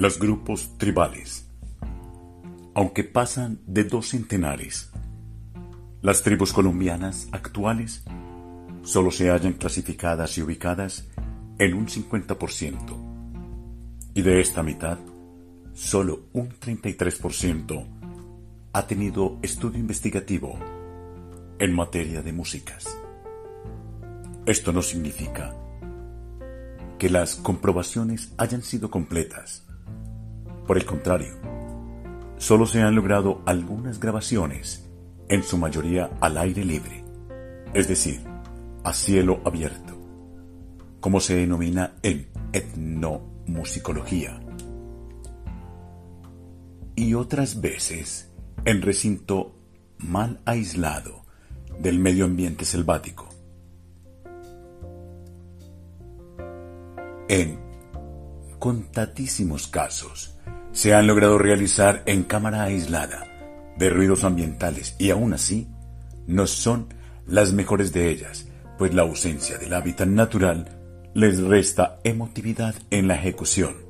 Los grupos tribales. Aunque pasan de dos centenares, las tribus colombianas actuales solo se hallan clasificadas y ubicadas en un 50%, y de esta mitad, solo un 33% ha tenido estudio investigativo en materia de músicas. Esto no significa que las comprobaciones hayan sido completas. Por el contrario, solo se han logrado algunas grabaciones, en su mayoría al aire libre, es decir, a cielo abierto, como se denomina en etnomusicología, y otras veces en recinto mal aislado del medio ambiente selvático. En contatísimos casos se han logrado realizar en cámara aislada de ruidos ambientales y aún así no son las mejores de ellas, pues la ausencia del hábitat natural les resta emotividad en la ejecución